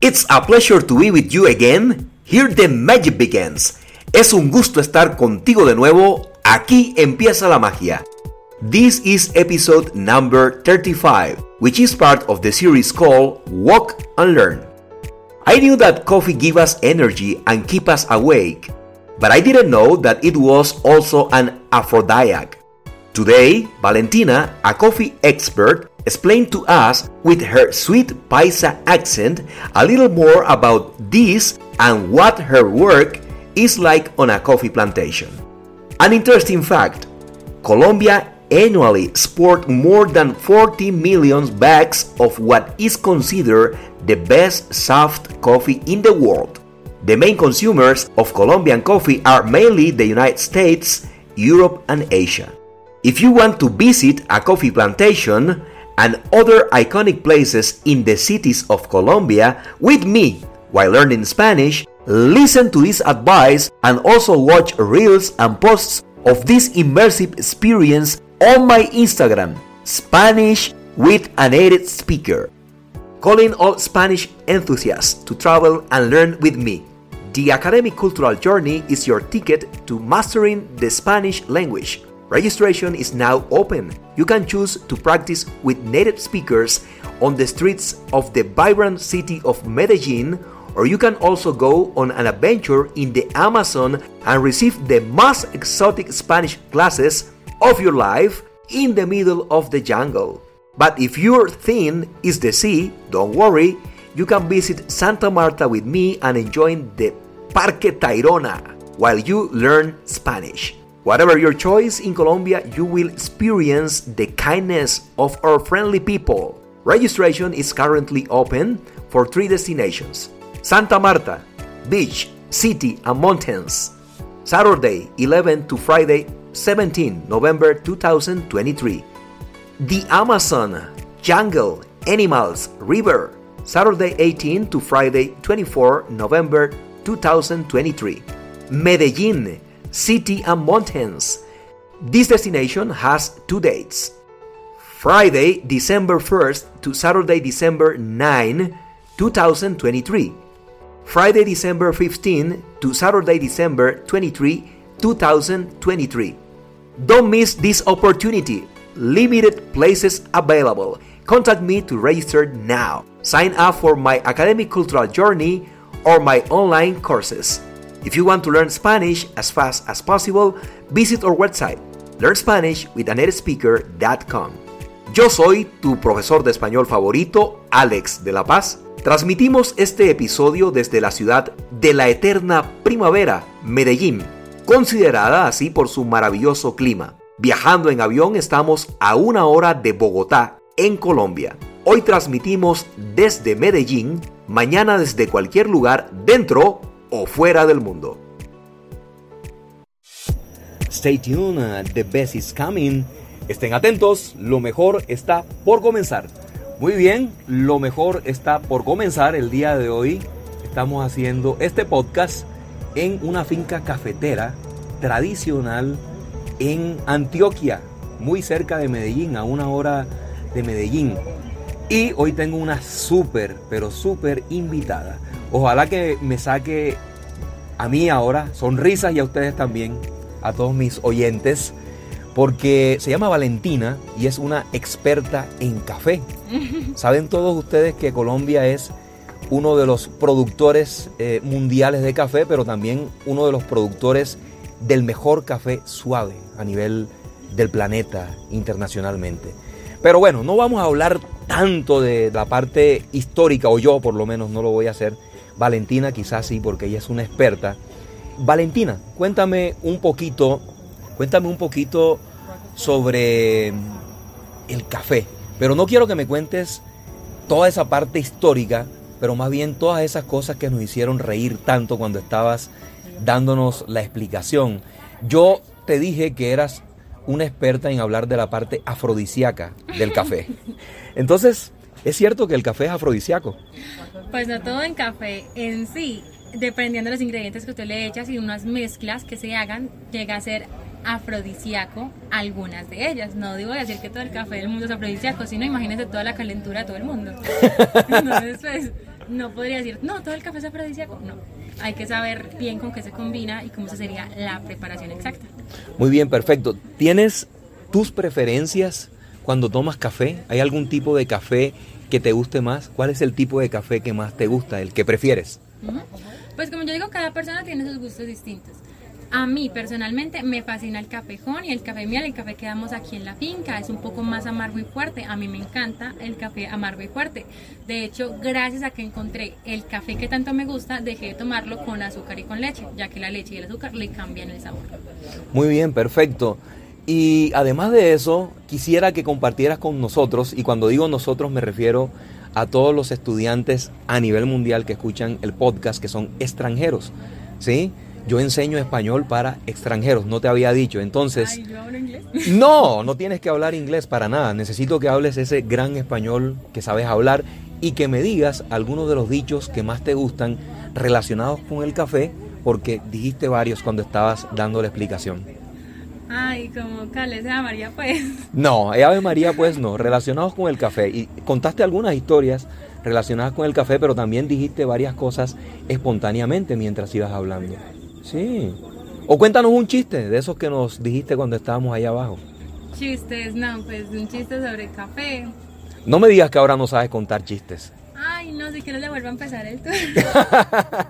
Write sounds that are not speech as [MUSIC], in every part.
It's a pleasure to be with you again. Here the magic begins. Es un gusto estar contigo de nuevo. Aquí empieza la magia. This is episode number 35, which is part of the series called Walk and Learn. I knew that coffee gives us energy and keep us awake, but I didn't know that it was also an aphrodisiac. Today, Valentina, a coffee expert, explained to us with her sweet Paisa accent a little more about this and what her work is like on a coffee plantation. An interesting fact Colombia annually export more than 40 million bags of what is considered the best soft coffee in the world. The main consumers of Colombian coffee are mainly the United States, Europe, and Asia. If you want to visit a coffee plantation and other iconic places in the cities of Colombia with me while learning Spanish, listen to this advice and also watch reels and posts of this immersive experience on my Instagram, Spanish with a native speaker. Calling all Spanish enthusiasts to travel and learn with me. The Academic Cultural Journey is your ticket to mastering the Spanish language. Registration is now open. You can choose to practice with native speakers on the streets of the vibrant city of Medellin, or you can also go on an adventure in the Amazon and receive the most exotic Spanish classes of your life in the middle of the jungle. But if your theme is the sea, don't worry, you can visit Santa Marta with me and enjoy the Parque Tayrona while you learn Spanish. Whatever your choice in Colombia, you will experience the kindness of our friendly people. Registration is currently open for three destinations Santa Marta, beach, city, and mountains. Saturday 11 to Friday 17 November 2023. The Amazon, jungle, animals, river. Saturday 18 to Friday 24 November 2023. Medellin, city and mountains. This destination has two dates. Friday, December 1st to Saturday, December 9, 2023. Friday, December 15 to Saturday, December 23, 2023. Don't miss this opportunity. Limited places available. Contact me to register now. Sign up for my academic cultural journey or my online courses. If you want to learn Spanish as fast as possible, visit our website learnspanishwithanatespeaker.com. Yo soy tu profesor de español favorito, Alex de la Paz. Transmitimos este episodio desde la ciudad de la eterna primavera, Medellín, considerada así por su maravilloso clima. Viajando en avión estamos a una hora de Bogotá, en Colombia. Hoy transmitimos desde Medellín, mañana desde cualquier lugar dentro o fuera del mundo. Stay tuned, uh, the best is coming. Estén atentos, lo mejor está por comenzar. Muy bien, lo mejor está por comenzar el día de hoy. Estamos haciendo este podcast en una finca cafetera tradicional en Antioquia, muy cerca de Medellín, a una hora de Medellín. Y hoy tengo una súper, pero súper invitada. Ojalá que me saque a mí ahora sonrisas y a ustedes también, a todos mis oyentes, porque se llama Valentina y es una experta en café. [LAUGHS] Saben todos ustedes que Colombia es uno de los productores eh, mundiales de café, pero también uno de los productores del mejor café suave a nivel del planeta internacionalmente. Pero bueno, no vamos a hablar tanto de la parte histórica, o yo por lo menos no lo voy a hacer. Valentina quizás sí, porque ella es una experta. Valentina, cuéntame un poquito, cuéntame un poquito sobre el café. Pero no quiero que me cuentes toda esa parte histórica, pero más bien todas esas cosas que nos hicieron reír tanto cuando estabas dándonos la explicación. Yo te dije que eras una experta en hablar de la parte afrodisíaca del café. [LAUGHS] Entonces, ¿es cierto que el café es afrodisíaco? Pues no todo en café en sí, dependiendo de los ingredientes que usted le echas y unas mezclas que se hagan, llega a ser afrodisíaco algunas de ellas. No digo decir que todo el café del mundo es afrodisíaco, sino imagínense toda la calentura de todo el mundo. [LAUGHS] Entonces, pues, no podría decir, no, todo el café es afrodisíaco. No, hay que saber bien con qué se combina y cómo se sería la preparación exacta. Muy bien, perfecto. ¿Tienes tus preferencias cuando tomas café? ¿Hay algún tipo de café que te guste más? ¿Cuál es el tipo de café que más te gusta, el que prefieres? Pues como yo digo, cada persona tiene sus gustos distintos. A mí personalmente me fascina el cafejón y el café miel, el café que damos aquí en la finca, es un poco más amargo y fuerte. A mí me encanta el café amargo y fuerte. De hecho, gracias a que encontré el café que tanto me gusta, dejé de tomarlo con azúcar y con leche, ya que la leche y el azúcar le cambian el sabor. Muy bien, perfecto. Y además de eso, quisiera que compartieras con nosotros, y cuando digo nosotros me refiero a todos los estudiantes a nivel mundial que escuchan el podcast, que son extranjeros, ¿sí? Yo enseño español para extranjeros, no te había dicho. Entonces, Ay, ¿yo hablo inglés? [LAUGHS] no, no tienes que hablar inglés para nada. Necesito que hables ese gran español que sabes hablar y que me digas algunos de los dichos que más te gustan relacionados con el café, porque dijiste varios cuando estabas dando la explicación. Ay, como Cales de María, pues. No, Ave María pues no, relacionados con el café. Y contaste algunas historias relacionadas con el café, pero también dijiste varias cosas espontáneamente mientras ibas hablando. Sí. O cuéntanos un chiste de esos que nos dijiste cuando estábamos allá abajo. Chistes, no, pues un chiste sobre café. No me digas que ahora no sabes contar chistes. Ay, no, si quieres le vuelvo a empezar el [LAUGHS] tour. [LAUGHS]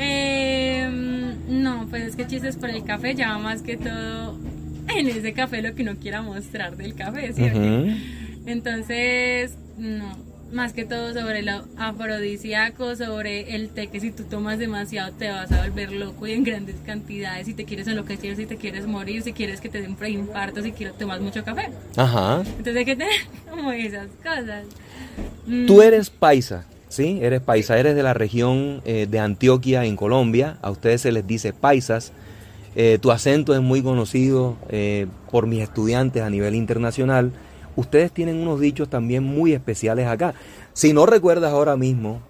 Eh, no, pues es que chistes por el café ya va más que todo en ese café lo que uno quiera mostrar del café, ¿cierto? Entonces, no, más que todo sobre lo afrodisíaco, sobre el té que si tú tomas demasiado te vas a volver loco y en grandes cantidades, si te quieres enloquecer, si te quieres morir, si quieres que te den preinfarto, si quieres tomas mucho café. Ajá. Entonces hay que tener [LAUGHS] como esas cosas. Mm, Tú eres paisa, ¿sí? Eres paisa, eres de la región eh, de Antioquia en Colombia. A ustedes se les dice paisas. Eh, tu acento es muy conocido eh, por mis estudiantes a nivel internacional. Ustedes tienen unos dichos también muy especiales acá. Si no recuerdas ahora mismo,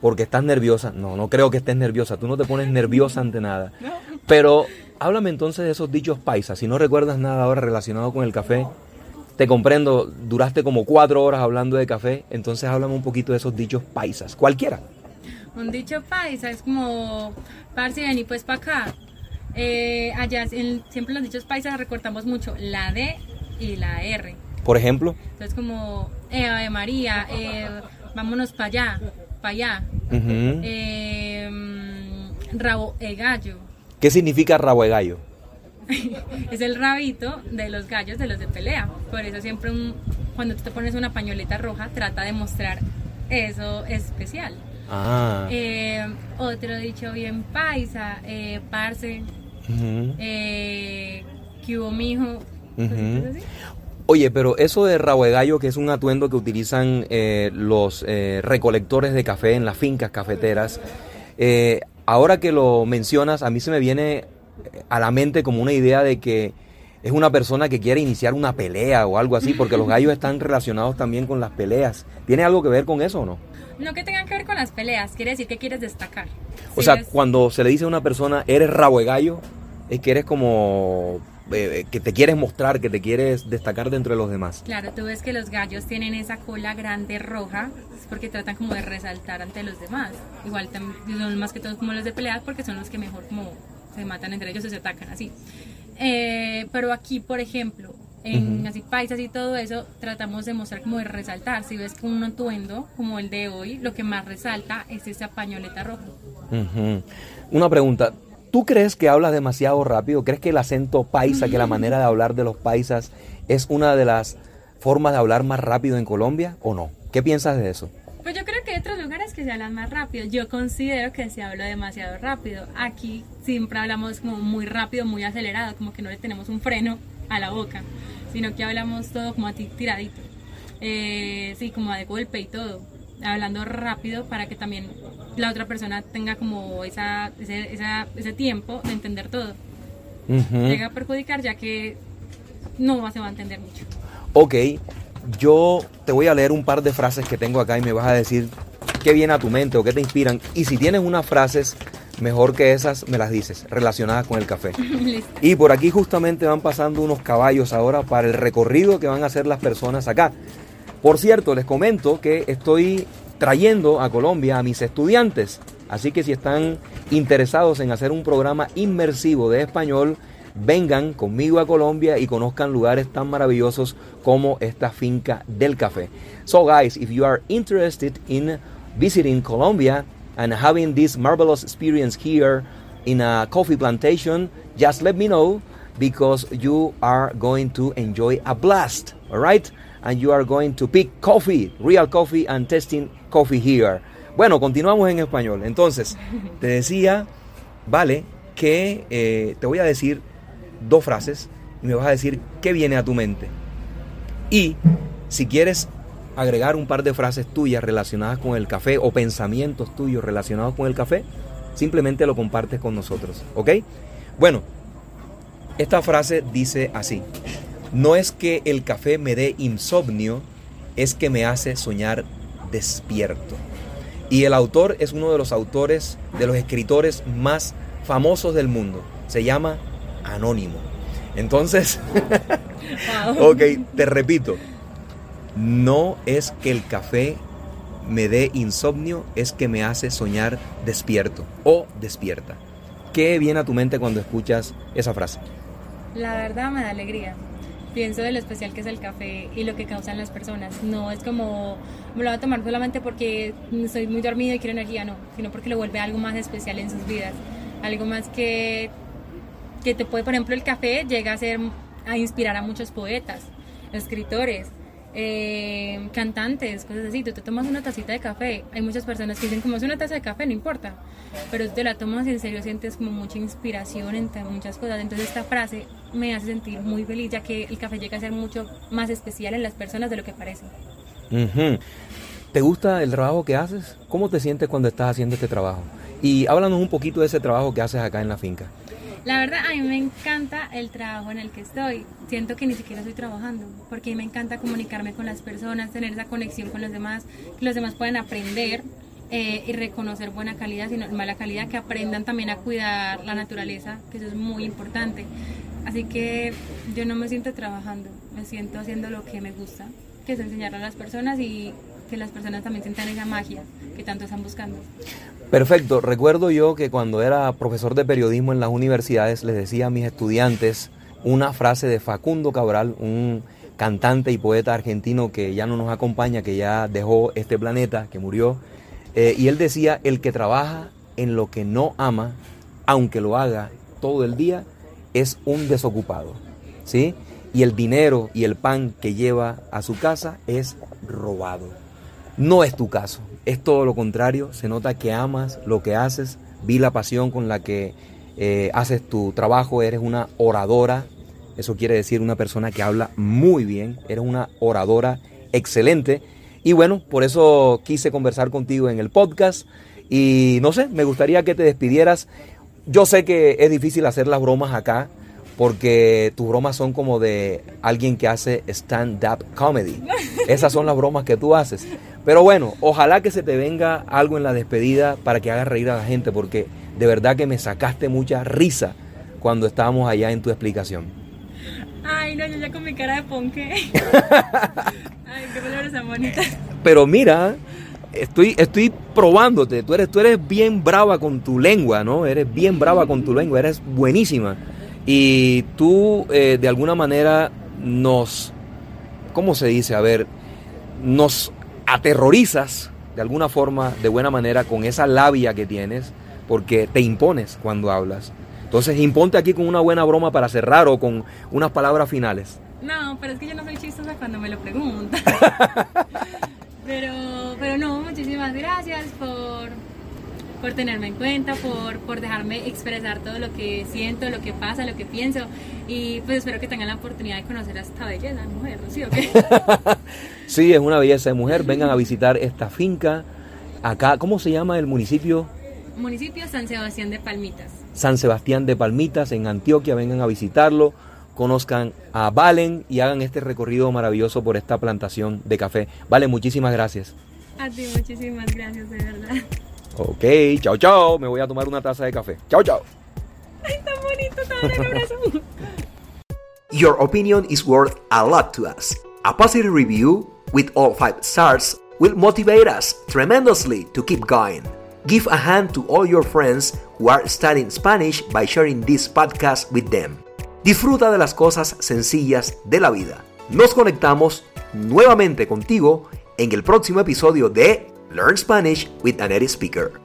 porque estás nerviosa, no, no creo que estés nerviosa, tú no te pones nerviosa ante nada. Pero háblame entonces de esos dichos paisas. Si no recuerdas nada ahora relacionado con el café, te comprendo, duraste como cuatro horas hablando de café, entonces háblame un poquito de esos dichos paisas, cualquiera. Un dicho paisa es como, parce, vení pues para acá. Eh, allá en- siempre los dichos paisas recortamos mucho la D y la R. Por ejemplo, Entonces como, eh, Ave María, eh, vámonos para allá, para allá. Eh, mm, rabo de gallo. ¿qué significa rabo de gallo? [LAUGHS] Es el rabito de los gallos de los de pelea. Por eso siempre un- cuando tú te pones una pañoleta roja, trata de mostrar eso especial. Ah, Eh, otro dicho bien paisa, eh, parce, ujú. eh, que hubo mijo. Así. Oye, pero eso de rabo de gallo, que es un atuendo que utilizan eh, los recolectores de café en las fincas cafeteras, ahora que lo mencionas, a mí se me viene a la mente como una idea de que es una persona que quiere iniciar una pelea o algo así, porque los gallos están relacionados también con las peleas. ¿Tiene algo que ver con eso o no? No que tengan que ver con las peleas, quiere decir que quieres destacar. O Si sea, cuando se le dice a una persona, eres rabo de gallo, es que eres como eh, que te quieres mostrar, que te quieres destacar dentro de los demás. Claro, tú ves que los gallos tienen esa cola grande roja, es porque tratan como de resaltar ante los demás. Igual son más que todos como los de pelear porque son los que mejor como se matan entre ellos o se atacan así. Eh, pero aquí, por ejemplo, en así paisas y todo eso, tratamos de mostrar como de resaltar. Si ves que un atuendo como el de hoy, lo que más resalta es esa pañoleta roja. Ujú. Una pregunta. ¿Tú crees que hablas demasiado rápido? ¿Crees que el acento paisa, que la [LAUGHS] manera de hablar de los paisas es una de las formas de hablar más rápido en Colombia o no? ¿Qué piensas de eso? Pues yo creo que hay otros lugares que se hablan más rápido. Yo considero que se habla demasiado rápido. Aquí siempre hablamos como muy rápido, muy acelerado, como que no le tenemos un freno a la boca, sino que hablamos todo como a ti tiradito. Eh, sí, como de golpe y todo. Hablando rápido para que también la otra persona tenga como esa, ese, esa- ese tiempo de entender todo. Ujú. Llega a perjudicar ya que no se va a entender mucho. Ok, yo te voy a leer un par de frases que tengo acá y me vas a decir qué viene a tu mente o qué te inspiran. Y si tienes unas frases mejor que esas, me las dices, relacionadas con el café. [LAUGHS] Listo. Y por aquí justamente van pasando unos caballos ahora para el recorrido que van a hacer las personas acá. Por cierto, les comento que estoy trayendo a Colombia a mis estudiantes. Así que si están interesados en hacer un programa inmersivo de español, vengan conmigo a Colombia y conozcan lugares tan maravillosos como esta finca del café. So guys, if you are interested in visiting Colombia and having this marvelous experience here in a coffee plantation, just let me know because you are going to enjoy a blast, all right? And you are going to pick coffee, real coffee and testing coffee here. Bueno, continuamos en español. Entonces, te decía, vale, que eh, te voy a decir dos frases y me vas a decir qué viene a tu mente. Y si quieres agregar un par de frases tuyas relacionadas con el café o pensamientos tuyos relacionados con el café, simplemente lo compartes con nosotros, ¿ok? Bueno, esta frase dice así, no es que el café me dé insomnio, es que me hace soñar despierto. Y el autor es uno de los autores, de los escritores más famosos del mundo. Se llama Anónimo. Entonces, [LAUGHS] ok, te repito, no es que el café me dé insomnio, es que me hace soñar despierto o despierta. ¿Qué viene a tu mente cuando escuchas esa frase? La verdad me da alegría. Pienso de lo especial que es el café y lo que causan las personas. No es como me lo voy a tomar solamente porque estoy muy dormido y quiero energía, no, sino porque lo vuelve algo más especial en sus vidas. Algo más que, que te puede, por ejemplo, el café llega a ser a inspirar a muchos poetas, escritores, eh, cantantes, cosas así. Tú te tomas una tacita de café. Hay muchas personas que dicen, como es una taza de café, no importa. Pero tú te la tomas y en serio sientes como mucha inspiración entre muchas cosas. Entonces esta frase me hace sentir muy feliz, ya que el café llega a ser mucho más especial en las personas de lo que parece. ¿Te gusta el trabajo que haces? ¿Cómo te sientes cuando estás haciendo este trabajo? Y háblanos un poquito de ese trabajo que haces acá en la finca. La verdad, a mí me encanta el trabajo en el que estoy. Siento que ni siquiera estoy trabajando, porque a mí me encanta comunicarme con las personas, tener esa conexión con los demás, que los demás puedan aprender eh, y reconocer buena calidad, sino mala calidad, que aprendan también a cuidar la naturaleza, que eso es muy importante. Así que yo no me siento trabajando, me siento haciendo lo que me gusta, que es enseñar a las personas y que las personas también sientan esa magia que tanto están buscando. Perfecto. Recuerdo yo que cuando era profesor de periodismo en las universidades les decía a mis estudiantes una frase de Facundo Cabral, un cantante y poeta argentino que ya no nos acompaña, que ya dejó este planeta, que murió. Eh, y él decía, el que trabaja en lo que no ama, aunque lo haga todo el día, es un desocupado. ¿Sí? Y el dinero y el pan que lleva a su casa es robado. No es tu caso, es todo lo contrario, se nota que amas lo que haces, vi la pasión con la que eh, haces tu trabajo, eres una oradora, eso quiere decir una persona que habla muy bien, eres una oradora excelente. Y bueno, por eso quise conversar contigo en el podcast. Y no sé, me gustaría que te despidieras. Yo sé que es difícil hacer las bromas acá, porque tus bromas son como de alguien que hace stand-up comedy. Esas son las bromas que tú haces. Pero bueno, ojalá que se te venga algo en la despedida para que hagas reír a la gente, porque de verdad que me sacaste mucha risa cuando estábamos allá en tu explicación. Ay, no, yo ya con mi cara de ponque. [LAUGHS] Ay, qué palabras tan bonitas. Pero mira, estoy, estoy probándote. Tú eres, tú eres bien brava con tu lengua, ¿no? Eres bien brava con tu lengua, eres buenísima. Y tú eh, de alguna manera nos, ¿cómo se dice? A ver, nos aterrorizas de alguna forma, de buena manera, con esa labia que tienes, porque te impones cuando hablas. Entonces, imponte aquí con una buena broma para cerrar o con unas palabras finales. No, pero es que yo no soy chistosa cuando me lo preguntan. [LAUGHS] pero, pero no, muchísimas gracias por por tenerme en cuenta, por, por dejarme expresar todo lo que siento, lo que pasa, lo que pienso. Y pues espero que tengan la oportunidad de conocer a esta belleza de mujer, ¿sí o qué? [LAUGHS] sí, es una belleza de mujer. Vengan a visitar esta finca. Acá, ¿cómo se llama el municipio? Municipio San Sebastián de Palmitas. San Sebastián de Palmitas, en Antioquia. Vengan a visitarlo, conozcan a Valen y hagan este recorrido maravilloso por esta plantación de café. Valen, muchísimas gracias. A ti, muchísimas gracias, de verdad. Ok, chao, chao. Me voy a tomar una taza de café. Chao, chao. Ay, tan bonito, tan abrazo. [LAUGHS] Your opinion is worth a lot to us. A positive review with all five stars will motivate us tremendously to keep going. Give a hand to all your friends who are studying Spanish by sharing this podcast with them. Disfruta de las cosas sencillas de la vida. Nos conectamos nuevamente contigo en el próximo episodio de Learn Spanish with a Native Speaker.